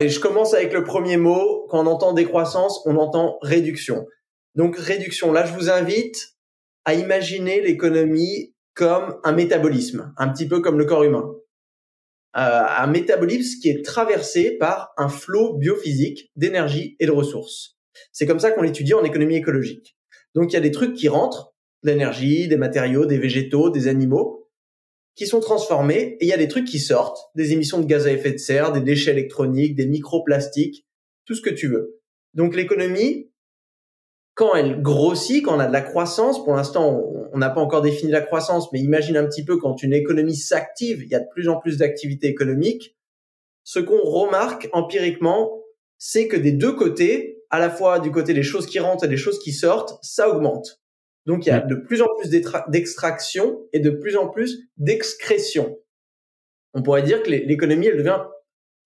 Et je commence avec le premier mot. Quand on entend décroissance, on entend réduction. Donc réduction. Là, je vous invite à imaginer l'économie comme un métabolisme, un petit peu comme le corps humain. Euh, un métabolisme qui est traversé par un flot biophysique d'énergie et de ressources. C'est comme ça qu'on l'étudie en économie écologique. Donc il y a des trucs qui rentrent, l'énergie, des matériaux, des végétaux, des animaux, qui sont transformés et il y a des trucs qui sortent, des émissions de gaz à effet de serre, des déchets électroniques, des microplastiques, tout ce que tu veux. Donc l'économie, quand elle grossit, quand on a de la croissance, pour l'instant on n'a pas encore défini la croissance, mais imagine un petit peu quand une économie s'active, il y a de plus en plus d'activités économiques, ce qu'on remarque empiriquement, c'est que des deux côtés, à la fois du côté des choses qui rentrent et des choses qui sortent, ça augmente. Donc il y a de plus en plus d'extraction et de plus en plus d'excrétion. On pourrait dire que l'économie, elle devient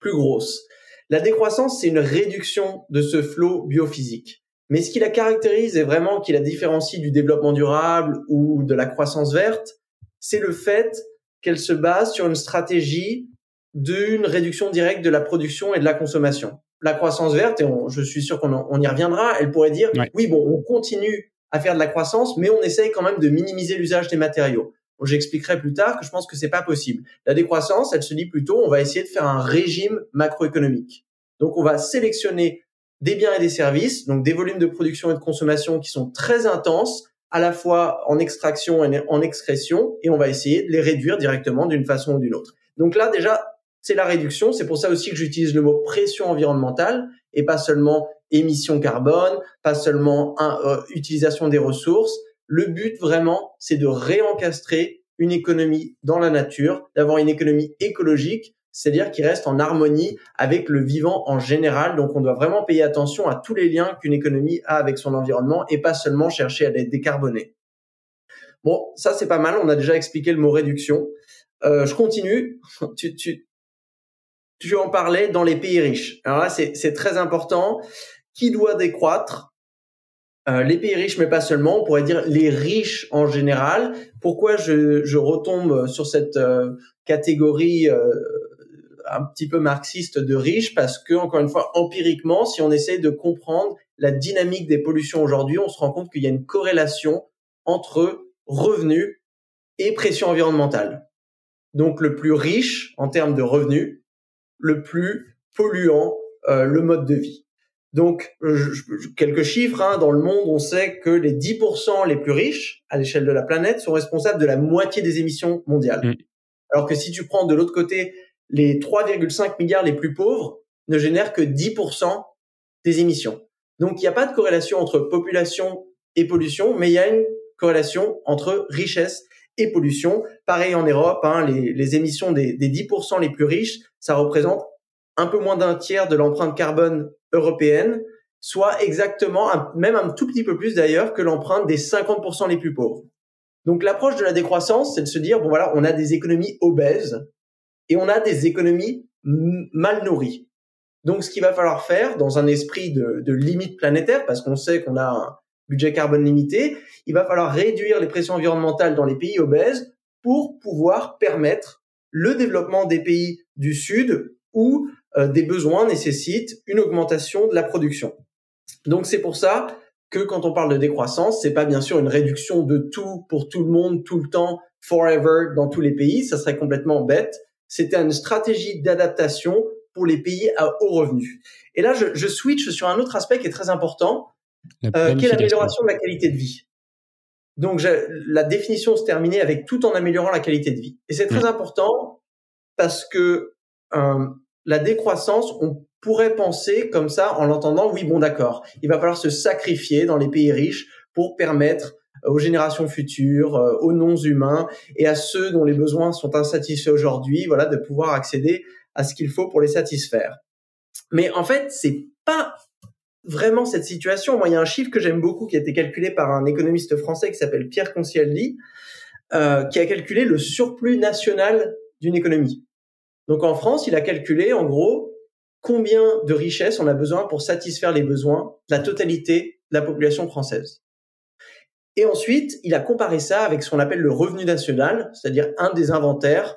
plus grosse. La décroissance, c'est une réduction de ce flot biophysique. Mais ce qui la caractérise et vraiment qui la différencie du développement durable ou de la croissance verte, c'est le fait qu'elle se base sur une stratégie d'une réduction directe de la production et de la consommation. La croissance verte, et je suis sûr qu'on y reviendra, elle pourrait dire, oui, bon, on continue à faire de la croissance, mais on essaye quand même de minimiser l'usage des matériaux. J'expliquerai plus tard que je pense que c'est pas possible. La décroissance, elle se dit plutôt, on va essayer de faire un régime macroéconomique. Donc, on va sélectionner des biens et des services, donc des volumes de production et de consommation qui sont très intenses, à la fois en extraction et en excrétion, et on va essayer de les réduire directement d'une façon ou d'une autre. Donc là, déjà, c'est la réduction. C'est pour ça aussi que j'utilise le mot pression environnementale et pas seulement émissions carbone, pas seulement euh, utilisation des ressources. Le but vraiment, c'est de réencastrer une économie dans la nature, d'avoir une économie écologique, c'est-à-dire qui reste en harmonie avec le vivant en général. Donc on doit vraiment payer attention à tous les liens qu'une économie a avec son environnement et pas seulement chercher à les décarboner. Bon, ça c'est pas mal, on a déjà expliqué le mot réduction. Euh, je continue. Tu, tu, tu en parlais dans les pays riches. Alors là, c'est très important qui doit décroître euh, les pays riches, mais pas seulement, on pourrait dire les riches en général. Pourquoi je, je retombe sur cette euh, catégorie euh, un petit peu marxiste de riches? Parce que, encore une fois, empiriquement, si on essaie de comprendre la dynamique des pollutions aujourd'hui, on se rend compte qu'il y a une corrélation entre revenus et pression environnementale. Donc, le plus riche en termes de revenus, le plus polluant le mode de vie. Donc, quelques chiffres, hein, dans le monde, on sait que les 10% les plus riches à l'échelle de la planète sont responsables de la moitié des émissions mondiales. Mm. Alors que si tu prends de l'autre côté, les 3,5 milliards les plus pauvres ne génèrent que 10% des émissions. Donc, il n'y a pas de corrélation entre population et pollution, mais il y a une corrélation entre richesse et pollution. Pareil en Europe, hein, les, émissions des, des 10% les plus riches, ça représente un peu moins d'un tiers de l'empreinte carbone européenne, soit exactement, même un tout petit peu plus d'ailleurs, que l'empreinte des 50% les plus pauvres. Donc l'approche de la décroissance, c'est de se dire, bon voilà, on a des économies obèses et on a des économies mal nourries. Donc ce qu'il va falloir faire dans un esprit de, limite planétaire, parce qu'on sait qu'on a un budget carbone limité, il va falloir réduire les pressions environnementales dans les pays obèses pour pouvoir permettre le développement des pays du Sud où euh, des besoins nécessitent une augmentation de la production. Donc c'est pour ça que quand on parle de décroissance, c'est pas bien sûr une réduction de tout pour tout le monde tout le temps forever dans tous les pays, ça serait complètement bête. C'était une stratégie d'adaptation pour les pays à haut revenu. Et là, je, je, switch sur un autre aspect qui est très important, euh, qui est l'amélioration de la qualité de vie. Donc, la définition se terminait avec tout en améliorant la qualité de vie. Et c'est très mmh. important parce que euh, la décroissance, on pourrait penser comme ça en l'entendant, oui, bon, d'accord, il va falloir se sacrifier dans les pays riches pour permettre aux générations futures, euh, aux non-humains et à ceux dont les besoins sont insatisfaits aujourd'hui, voilà, de pouvoir accéder à ce qu'il faut pour les satisfaire. Mais en fait, c'est pas vraiment cette situation. Moi, il y a un chiffre que j'aime beaucoup qui a été calculé par un économiste français qui s'appelle Pierre Concialdi, euh, qui a calculé le surplus national d'une économie. Donc en France, il a calculé en gros combien de richesses on a besoin pour satisfaire les besoins de la totalité de la population française. Et ensuite, il a comparé ça avec ce qu'on appelle le revenu national, c'est-à-dire un des inventaires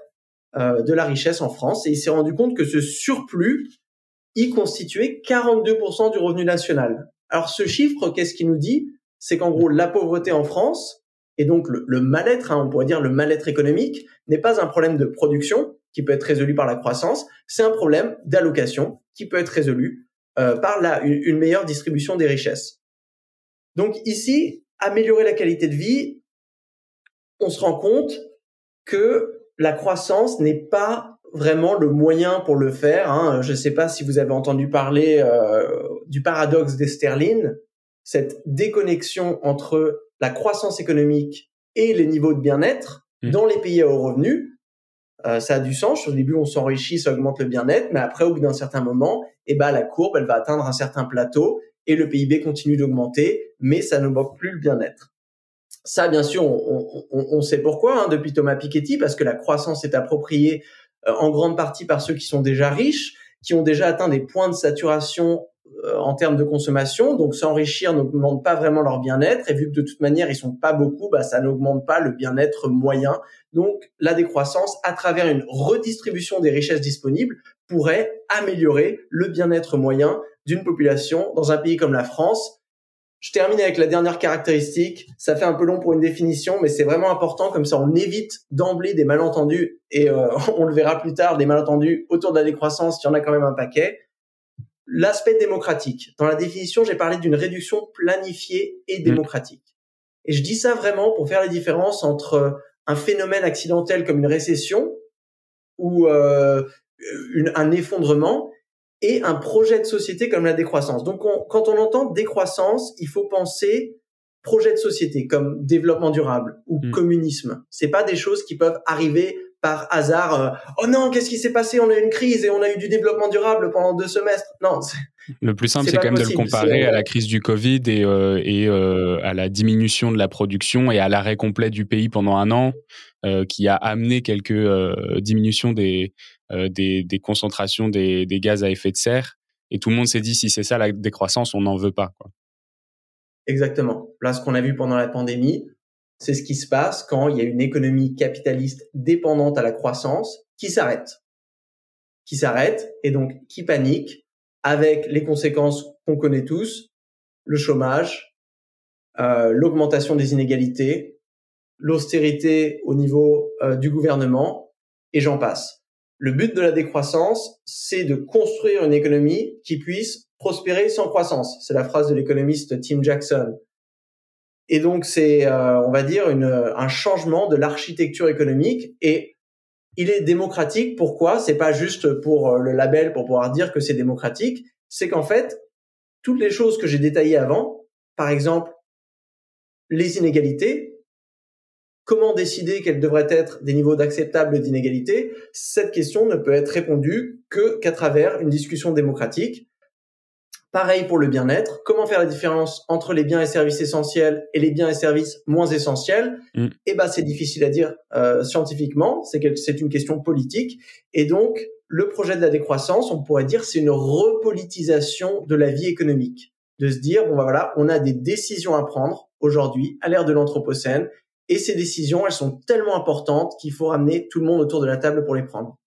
euh, de la richesse en France. Et il s'est rendu compte que ce surplus y constituait 42% du revenu national. Alors ce chiffre, qu'est-ce qu'il nous dit? C'est qu'en gros, la pauvreté en France, et donc le, mal-être, hein, on pourrait dire le mal-être économique, n'est pas un problème de production qui peut être résolu par la croissance, c'est un problème d'allocation qui peut être résolu euh, par la, une meilleure distribution des richesses. Donc ici, améliorer la qualité de vie, on se rend compte que la croissance n'est pas vraiment le moyen pour le faire. Hein. Je ne sais pas si vous avez entendu parler euh, du paradoxe d'Esterlin, cette déconnexion entre la croissance économique et les niveaux de bien-être mmh. dans les pays à haut revenu. Euh, ça a du sens. Au début, on s'enrichit, ça augmente le bien-être, mais après, au bout d'un certain moment, eh ben, la courbe, elle va atteindre un certain plateau et le PIB continue d'augmenter, mais ça ne manque plus le bien-être. Ça, bien sûr, on, on, on sait pourquoi hein, depuis Thomas Piketty, parce que la croissance est appropriée euh, en grande partie par ceux qui sont déjà riches, qui ont déjà atteint des points de saturation en termes de consommation. Donc s'enrichir n'augmente pas vraiment leur bien-être et vu que de toute manière ils sont pas beaucoup, bah, ça n'augmente pas le bien-être moyen. Donc la décroissance à travers une redistribution des richesses disponibles pourrait améliorer le bien-être moyen d'une population dans un pays comme la France. Je termine avec la dernière caractéristique. Ça fait un peu long pour une définition, mais c'est vraiment important. Comme ça, on évite d'emblée des malentendus et euh, on le verra plus tard, des malentendus autour de la décroissance. Il y en a quand même un paquet. L'aspect démocratique. Dans la définition, j'ai parlé d'une réduction planifiée et mmh. démocratique. Et je dis ça vraiment pour faire la différence entre un phénomène accidentel comme une récession ou euh, un effondrement et un projet de société comme la décroissance. Donc, quand on entend décroissance, il faut penser projet de société comme développement durable ou mmh. communisme. C'est pas des choses qui peuvent arriver par hasard. Euh, oh non, qu'est-ce qui s'est passé? On a eu une crise et on a eu du développement durable pendant deux semestres. Non. Le plus simple, c'est quand même de le comparer à la crise du Covid et, euh, et euh, à la diminution de la production et à l'arrêt complet du pays pendant un an, qui a amené quelques diminutions des, des, des, concentrations des, des, gaz à effet de serre. Et tout le monde s'est dit, si c'est ça la décroissance, on n'en veut pas. Quoi. Exactement. Là, ce qu'on a vu pendant la pandémie, c'est ce qui se passe quand il y a une économie capitaliste dépendante à la croissance qui s'arrête. Qui s'arrête et donc qui panique avec les conséquences qu'on connaît tous, le chômage, euh, l'augmentation des inégalités, l'austérité au niveau euh, du gouvernement, et j'en passe. Le but de la décroissance, c'est de construire une économie qui puisse prospérer sans croissance. C'est la phrase de l'économiste Tim Jackson. Et donc c'est, euh, on va dire, une, un changement de l'architecture économique et il est démocratique. Pourquoi? C'est pas juste pour euh, le label pour pouvoir dire que c'est démocratique. C'est qu'en fait, toutes les choses que j'ai détaillées avant, par exemple, les inégalités, comment décider quels devraient être des niveaux d'acceptable d'inégalité, cette question ne peut être répondue que qu'à travers une discussion démocratique. Pareil pour le bien-être. Comment faire la différence entre les biens et services essentiels et les biens et services moins essentiels mm. Eh ben, c'est difficile à dire euh, scientifiquement. C'est que c'est une question politique. Et donc, le projet de la décroissance, on pourrait dire, c'est une repolitisation de la vie économique. De se dire, bon, ben voilà, on a des décisions à prendre aujourd'hui à l'ère de l'anthropocène. Et ces décisions, elles sont tellement importantes qu'il faut ramener tout le monde autour de la table pour les prendre.